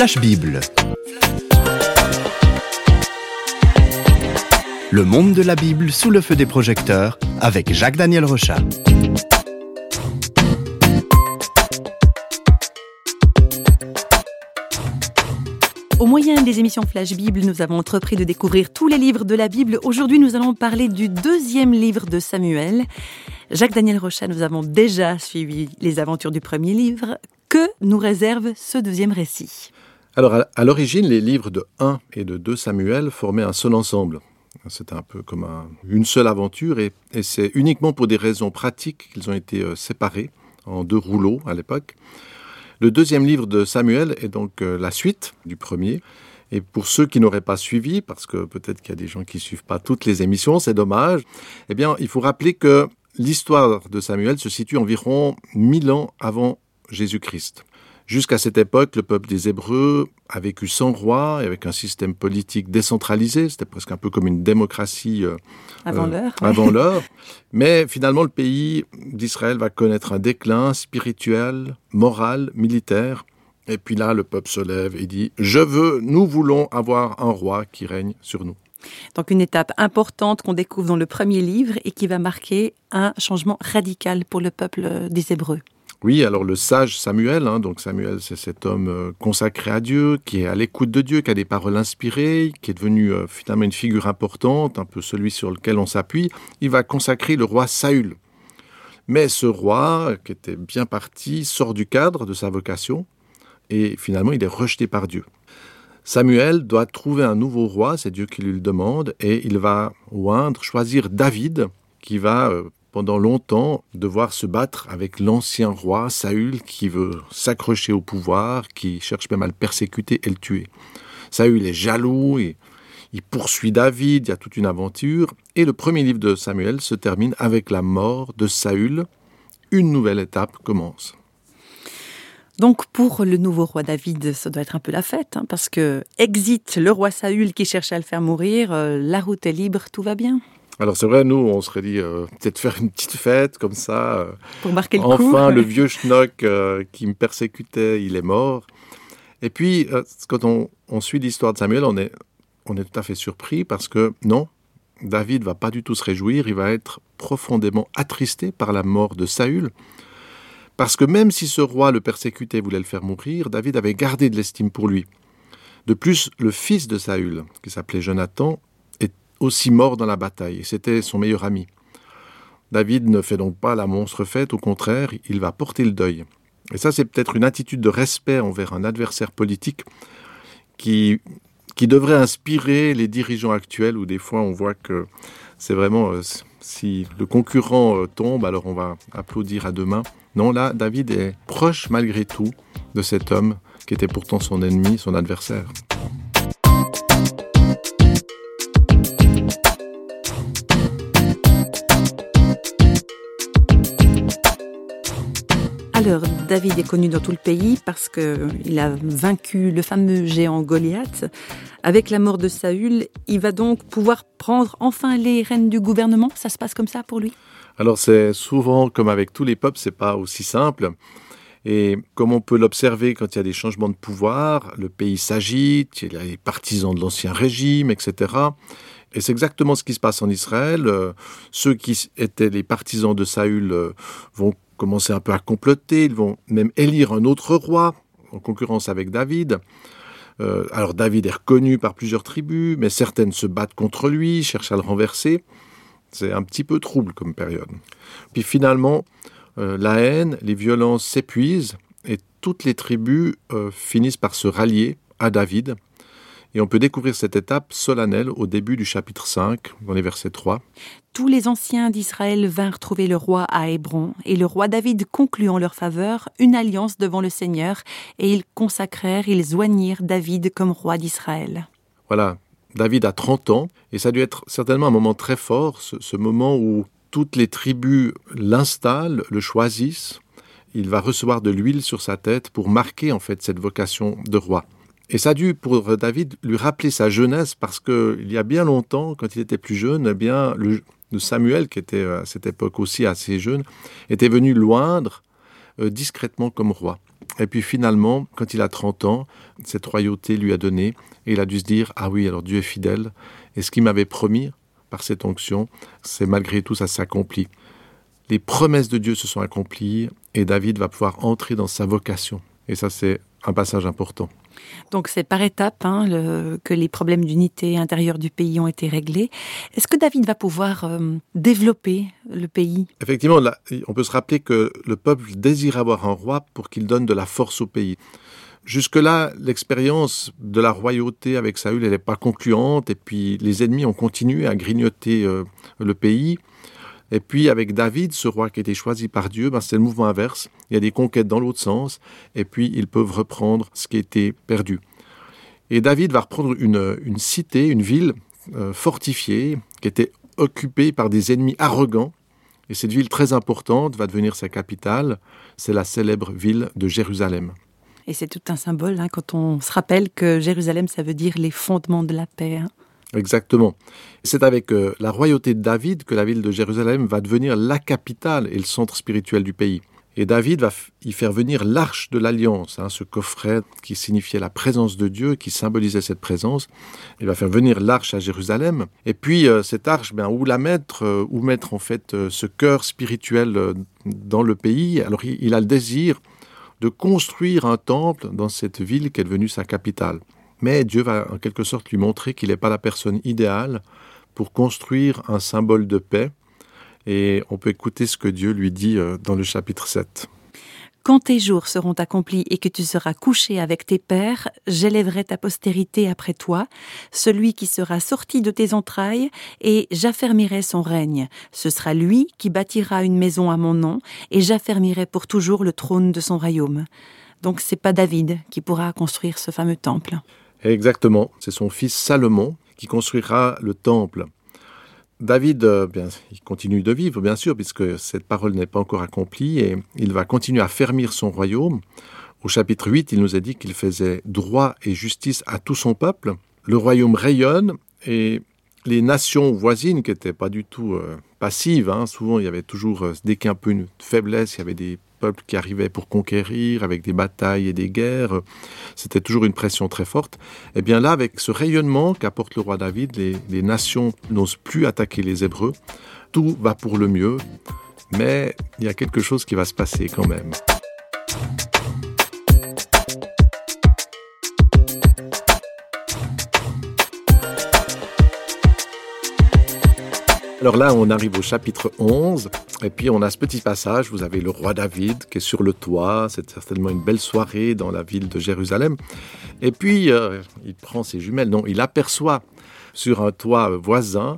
Flash. Le monde de la Bible sous le feu des projecteurs avec Jacques-Daniel Rochat. Au moyen des émissions Flash Bible, nous avons entrepris de découvrir tous les livres de la Bible. Aujourd'hui, nous allons parler du deuxième livre de Samuel. Jacques-Daniel Rochat, nous avons déjà suivi les aventures du premier livre. Que nous réserve ce deuxième récit? Alors, à l'origine, les livres de 1 et de 2 Samuel formaient un seul ensemble. C'était un peu comme une seule aventure et, c'est uniquement pour des raisons pratiques qu'ils ont été euh, séparés en deux rouleaux à l'époque. Le deuxième livre de Samuel est donc euh, la suite du premier. Et pour ceux qui n'auraient pas suivi, parce que peut-être qu'il y a des gens qui suivent pas toutes les émissions, c'est dommage, eh bien, il faut rappeler que l'histoire de Samuel se situe environ 1000 ans avant Jésus-Christ. Jusqu'à cette époque, le peuple des Hébreux a vécu sans roi et avec un système politique décentralisé. C'était presque un peu comme une démocratie euh, avant euh, l'heure. Avant l'heure. Mais finalement, le pays d'Israël va connaître un déclin spirituel, moral, militaire. Et puis là, le peuple se lève et dit Je veux, nous voulons avoir un roi qui règne sur nous. Donc une étape importante qu'on découvre dans le premier livre et qui va marquer un changement radical pour le peuple des Hébreux. Oui, alors le sage Samuel, hein, donc Samuel c'est cet homme euh, consacré à Dieu, qui est à l'écoute de Dieu, qui a des paroles inspirées, qui est devenu euh, finalement une figure importante, un peu celui sur lequel on s'appuie, il va consacrer le roi Saül. Mais ce roi, qui était bien parti, sort du cadre de sa vocation, et finalement il est rejeté par Dieu. Samuel doit trouver un nouveau roi, c'est Dieu qui lui le demande, et il va oindre, choisir David, qui va euh, pendant longtemps devoir se battre avec l'ancien roi Saül qui veut s'accrocher au pouvoir, qui cherche même à le persécuter et le tuer. Saül est jaloux il poursuit David, il y a toute une aventure, et le premier livre de Samuel se termine avec la mort de Saül. Une nouvelle étape commence. Donc pour le nouveau roi David, ça doit être un peu la fête, hein, parce que exit le roi Saül qui cherchait à le faire mourir, euh, la route est libre, tout va bien. Alors c'est vrai, nous, on serait dit euh, peut-être faire une petite fête comme ça. Euh, Pour marquer le enfin, coup. Enfin, le vieux schnock euh, qui me persécutait, il est mort. Et puis, quand on, suit l'histoire de Samuel, on est, on est tout à fait surpris parce que non, David va pas du tout se réjouir, il va être profondément attristé par la mort de Saül. Parce que même si ce roi le persécutait, voulait le faire mourir, David avait gardé de l'estime pour lui. De plus, le fils de Saül, qui s'appelait Jonathan, aussi mort dans la bataille, c'était son meilleur ami. David ne fait donc pas la monstre fête, au contraire, il va porter le deuil. Et ça, c'est peut-être une attitude de respect envers un adversaire politique qui, qui devrait inspirer les dirigeants actuels, où des fois on voit que c'est vraiment, euh, si le concurrent euh, tombe, alors on va applaudir à deux mains. Non, là, David est proche malgré tout de cet homme qui était pourtant son ennemi, son adversaire. David est connu dans tout le pays parce qu'il a vaincu le fameux géant Goliath. Avec la mort de Saül, il va donc pouvoir prendre enfin les rênes du gouvernement. Ça se passe comme ça pour lui? Alors, c'est souvent comme avec tous les peuples, c'est pas aussi simple. Et comme on peut l'observer quand il y a des changements de pouvoir, le pays s'agite, il y a les partisans de l'ancien régime, etc. Et c'est exactement ce qui se passe en Israël. Euh, ceux qui étaient les partisans de Saül euh, vont commencer un peu à comploter, ils vont même élire un autre roi en concurrence avec David. Euh, alors David est reconnu par plusieurs tribus, mais certaines se battent contre lui, cherchent à le renverser. C'est un petit peu trouble comme période. Puis finalement, euh, la haine, les violences s'épuisent et toutes les tribus euh, finissent par se rallier à David et on peut découvrir cette étape solennelle au début du chapitre 5, dans les versets 3. Tous les anciens d'Israël vinrent trouver le roi à Hébron, et le roi David conclut en leur faveur une alliance devant le Seigneur, et ils consacrèrent, ils oignirent David comme roi d'Israël. Voilà, David a 30 ans, et ça a dû être certainement un moment très fort, ce, ce moment où toutes les tribus l'installent, le choisissent. Il va recevoir de l'huile sur sa tête pour marquer en fait cette vocation de roi. Et ça a dû, pour David, lui rappeler sa jeunesse, parce qu'il y a bien longtemps, quand il était plus jeune, eh bien, le, Samuel, qui était à cette époque aussi assez jeune, était venu loindre euh, discrètement comme roi. Et puis finalement, quand il a 30 ans, cette royauté lui a donné, et il a dû se dire, ah oui, alors Dieu est fidèle, et ce qu'il m'avait promis par cette onction, c'est malgré tout, ça s'accomplit. Les promesses de Dieu se sont accomplies, et David va pouvoir entrer dans sa vocation. Et ça, c'est un passage important. Donc c'est par étapes hein, que les problèmes d'unité intérieure du pays ont été réglés. Est-ce que David va pouvoir euh, développer le pays? Effectivement, on peut se rappeler que le peuple désire avoir un roi pour qu'il donne de la force au pays. Jusque-là, l'expérience de la royauté avec Saül, elle n'est pas concluante, et puis les ennemis ont continué à grignoter euh, le pays. Et puis avec David, ce roi qui a été choisi par Dieu, ben, c'est le mouvement inverse. Il y a des conquêtes dans l'autre sens, et puis ils peuvent reprendre ce qui a été perdu. Et David va reprendre une, cité, une ville euh, fortifiée, qui était occupée par des ennemis arrogants. Et cette ville très importante va devenir sa capitale. C'est la célèbre ville de Jérusalem. Et c'est tout un symbole hein, quand on se rappelle que Jérusalem, ça veut dire les fondements de la paix. Exactement. C'est avec euh, la royauté de David que la ville de Jérusalem va devenir la capitale et le centre spirituel du pays. Et David va y faire venir l'arche de l'alliance, hein, ce coffret qui signifiait la présence de Dieu, qui symbolisait cette présence. Il va faire venir l'arche à Jérusalem. Et puis euh, cette arche, ben, où la mettre, euh, où mettre en fait ce cœur spirituel dans le pays? Alors il a le désir de construire un temple dans cette ville qui est devenue sa capitale. Mais Dieu va en quelque sorte lui montrer qu'il n'est pas la personne idéale pour construire un symbole de paix. Et on peut écouter ce que Dieu lui dit euh, dans le chapitre 7. Quand tes jours seront accomplis et que tu seras couché avec tes pères, j'élèverai ta postérité après toi, celui qui sera sorti de tes entrailles, et j'affermirai son règne. Ce sera lui qui bâtira une maison à mon nom, et j'affermirai pour toujours le trône de son royaume. Donc c'est pas David qui pourra construire ce fameux temple. Exactement, c'est son fils Salomon qui construira le temple. David, euh, bien, il continue de vivre, bien sûr, puisque cette parole n'est pas encore accomplie, et il va continuer à fermir son royaume. Au chapitre 8, il nous a dit qu'il faisait droit et justice à tout son peuple. Le royaume rayonne, et les nations voisines, qui n'étaient pas du tout euh, passives, hein, souvent il y avait toujours, euh, dès qu'il y a un peu une faiblesse, il y avait des peuple qui arrivait pour conquérir, avec des batailles et des guerres. C'était toujours une pression très forte. Et eh bien là, avec ce rayonnement qu'apporte le roi David, les nations n'osent plus attaquer les Hébreux. Tout va pour le mieux, mais il y a quelque chose qui va se passer quand même. Alors là, on arrive au chapitre 11, et puis on a ce petit passage, vous avez le roi David qui est sur le toit, c'est certainement une belle soirée dans la ville de Jérusalem, et puis euh, il prend ses jumelles, non, il aperçoit sur un toit voisin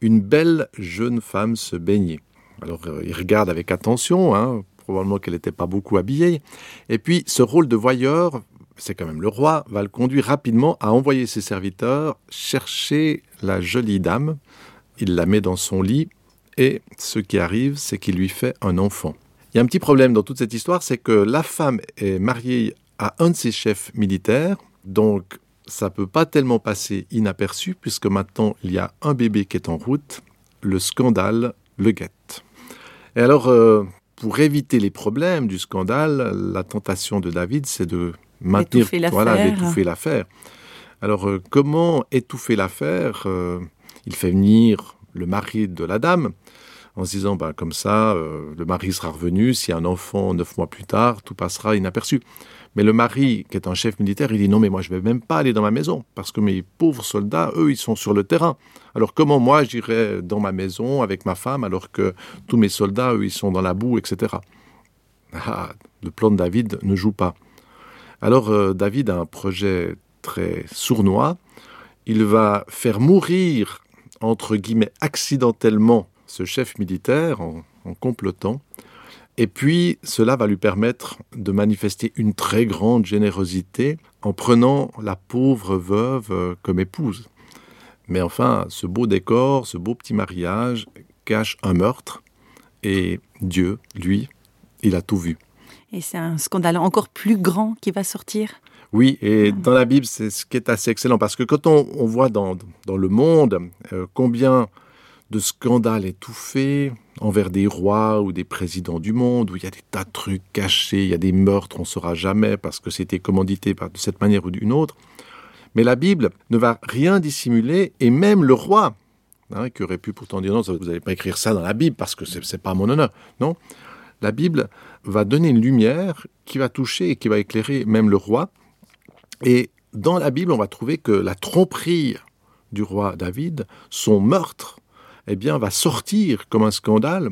une belle jeune femme se baigner. Alors euh, il regarde avec attention, hein, probablement qu'elle n'était pas beaucoup habillée, et puis ce rôle de voyeur c'est quand même le roi, va le conduire rapidement à envoyer ses serviteurs chercher la jolie dame il la met dans son lit, et ce qui arrive, c'est qu'il lui fait un enfant. Il y a un petit problème dans toute cette histoire, c'est que la femme est mariée à un de ses chefs militaires, donc ça peut pas tellement passer inaperçu, puisque maintenant il y a un bébé qui est en route, le scandale le guette. Et alors, euh, pour éviter les problèmes du scandale, la tentation de David, c'est de maintenir, voilà, d'étouffer l'affaire. Alors, euh, comment étouffer l'affaire euh, il fait venir le mari de la dame en se disant, bah, comme ça, euh, le mari sera revenu, s'il y a un enfant neuf mois plus tard, tout passera inaperçu. Mais le mari, qui est un chef militaire, il dit, non, mais moi, je ne vais même pas aller dans ma maison, parce que mes pauvres soldats, eux, ils sont sur le terrain. Alors comment moi, j'irai dans ma maison avec ma femme, alors que tous mes soldats, eux, ils sont dans la boue, etc. Ah, le plan de David ne joue pas. Alors euh, David a un projet très sournois. Il va faire mourir entre guillemets, accidentellement ce chef militaire en, complotant. Et puis, cela va lui permettre de manifester une très grande générosité en prenant la pauvre veuve euh, comme épouse. Mais enfin, ce beau décor, ce beau petit mariage cache un meurtre. Et Dieu, lui, il a tout vu. Et c'est un scandale encore plus grand qui va sortir? Oui, et dans la Bible, c'est ce qui est assez excellent, parce que quand on, voit dans, le monde euh, combien de scandales étouffés envers des rois ou des présidents du monde, où il y a des tas de trucs cachés, il y a des meurtres, on ne saura jamais parce que c'était commandité de cette manière ou d'une autre. Mais la Bible ne va rien dissimuler, et même le roi, hein, qui aurait pu pourtant dire non, vous n'allez pas écrire ça dans la Bible parce que ce n'est pas mon honneur. Non, la Bible va donner une lumière qui va toucher et qui va éclairer même le roi. Et dans la Bible, on va trouver que la tromperie du roi David, son meurtre, eh bien, va sortir comme un scandale,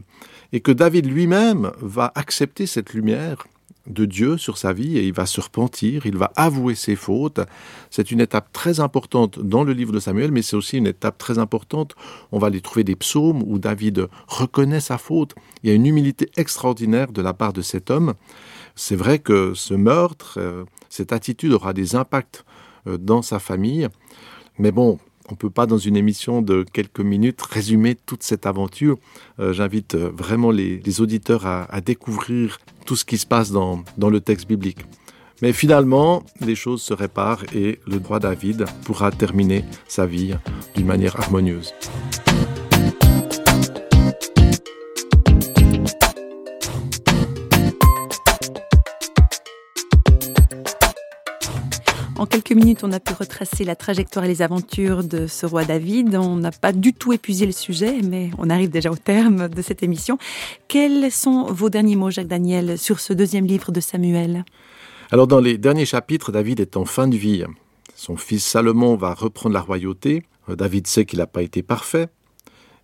et que David lui-même va accepter cette lumière de Dieu sur sa vie et il va se repentir, il va avouer ses fautes. C'est une étape très importante dans le livre de Samuel, mais c'est aussi une étape très importante. On va les trouver des psaumes où David reconnaît sa faute. Il y a une humilité extraordinaire de la part de cet homme. C'est vrai que ce meurtre, euh, cette attitude aura des impacts euh, dans sa famille, mais bon, on ne peut pas, dans une émission de quelques minutes, résumer toute cette aventure. Euh, j'invite vraiment les, auditeurs à, découvrir tout ce qui se passe dans, dans le texte biblique. Mais finalement, les choses se réparent et le roi David pourra terminer sa vie d'une manière harmonieuse. En quelques minutes, on a pu retracer la trajectoire et les aventures de ce roi David. On n'a pas du tout épuisé le sujet, mais on arrive déjà au terme de cette émission. Quels sont vos derniers mots, Jacques Daniel, sur ce deuxième livre de Samuel? Alors, dans les derniers chapitres, David est en fin de vie. Son fils Salomon va reprendre la royauté. David sait qu'il n'a pas été parfait.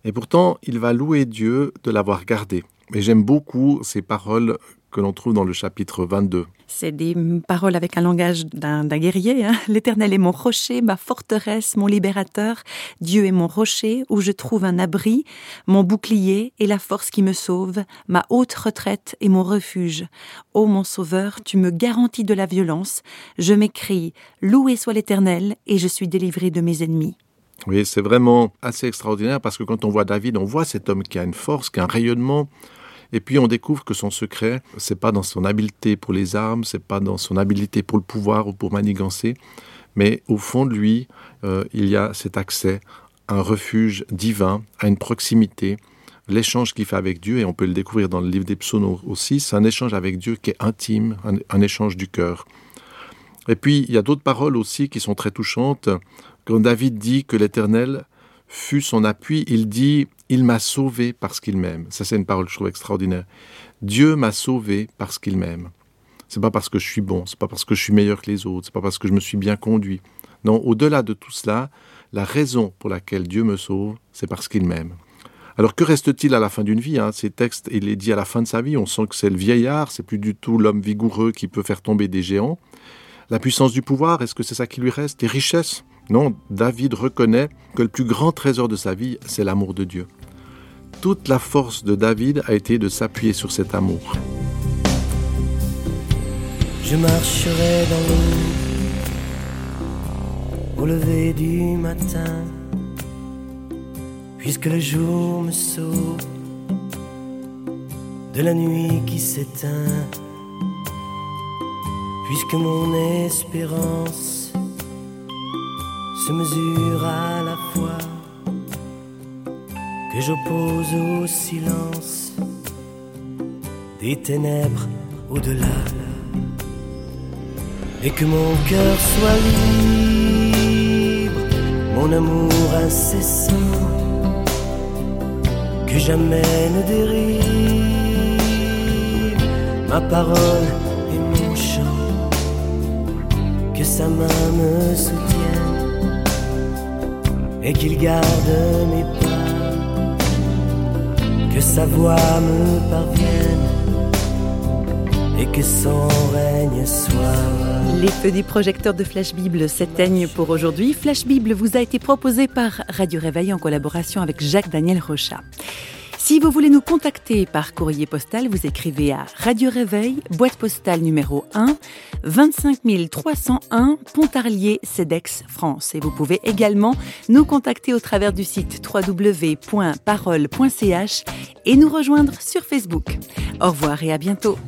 Et pourtant, il va louer Dieu de l'avoir gardé. Et j'aime beaucoup ces paroles que l'on trouve dans le chapitre 22. C'est des paroles avec un langage d'un guerrier. Hein. L'Éternel est mon rocher, ma forteresse, mon libérateur. Dieu est mon rocher où je trouve un abri, mon bouclier et la force qui me sauve, ma haute retraite et mon refuge. Ô mon sauveur, tu me garantis de la violence. Je m'écris, loué soit l'Éternel et je suis délivré de mes ennemis. Oui, c'est vraiment assez extraordinaire parce que quand on voit David, on voit cet homme qui a une force, qui a un rayonnement, et puis on découvre que son secret, c'est pas dans son habileté pour les armes, c'est pas dans son habileté pour le pouvoir ou pour manigancer, mais au fond de lui, euh, il y a cet accès un refuge divin, à une proximité, l'échange qu'il fait avec Dieu, et on peut le découvrir dans le livre des psaumes aussi, c'est un échange avec Dieu qui est intime, un, échange du cœur. Et puis, il y a d'autres paroles aussi qui sont très touchantes. Quand David dit que l'Éternel fut son appui, il dit il m'a sauvé parce qu'il m'aime. Ça, c'est une parole que je trouve extraordinaire. Dieu m'a sauvé parce qu'il m'aime. C'est pas parce que je suis bon, c'est pas parce que je suis meilleur que les autres, c'est pas parce que je me suis bien conduit. Non, au-delà de tout cela, la raison pour laquelle Dieu me sauve, c'est parce qu'il m'aime. Alors que reste-t-il à la fin d'une vie hein? Ces textes, il est dit à la fin de sa vie, on sent que c'est le vieillard, c'est plus du tout l'homme vigoureux qui peut faire tomber des géants. La puissance du pouvoir, est-ce que c'est ça qui lui reste? Les richesses? Non, David reconnaît que le plus grand trésor de sa vie, c'est l'amour de Dieu toute la force de David a été de s'appuyer sur cet amour. Je marcherai dans l'eau au lever du matin, puisque le jour me sauve de la nuit qui s'éteint, puisque mon espérance se mesure à la fois que j'oppose au silence des ténèbres au-delà, et que mon cœur soit libre, mon amour incessant, que jamais ne dérive. Ma parole et mon chant, que sa main me soutienne et qu'il garde mes pas que sa voix me parvienne et que son règne soit. Les feux du projecteur de Flash Bible s'éteignent pour aujourd'hui. Flash Bible vous a été proposé par Radio Réveil en collaboration avec Jacques Daniel Rochat. Si vous voulez nous contacter par courrier postal, vous écrivez à Radio Réveil, boîte postale numéro 1, 25 301, Pontarlier, CEDEX, France. Et vous pouvez également nous contacter au travers du site www.parole.ch et nous rejoindre sur Facebook. Au revoir et à bientôt.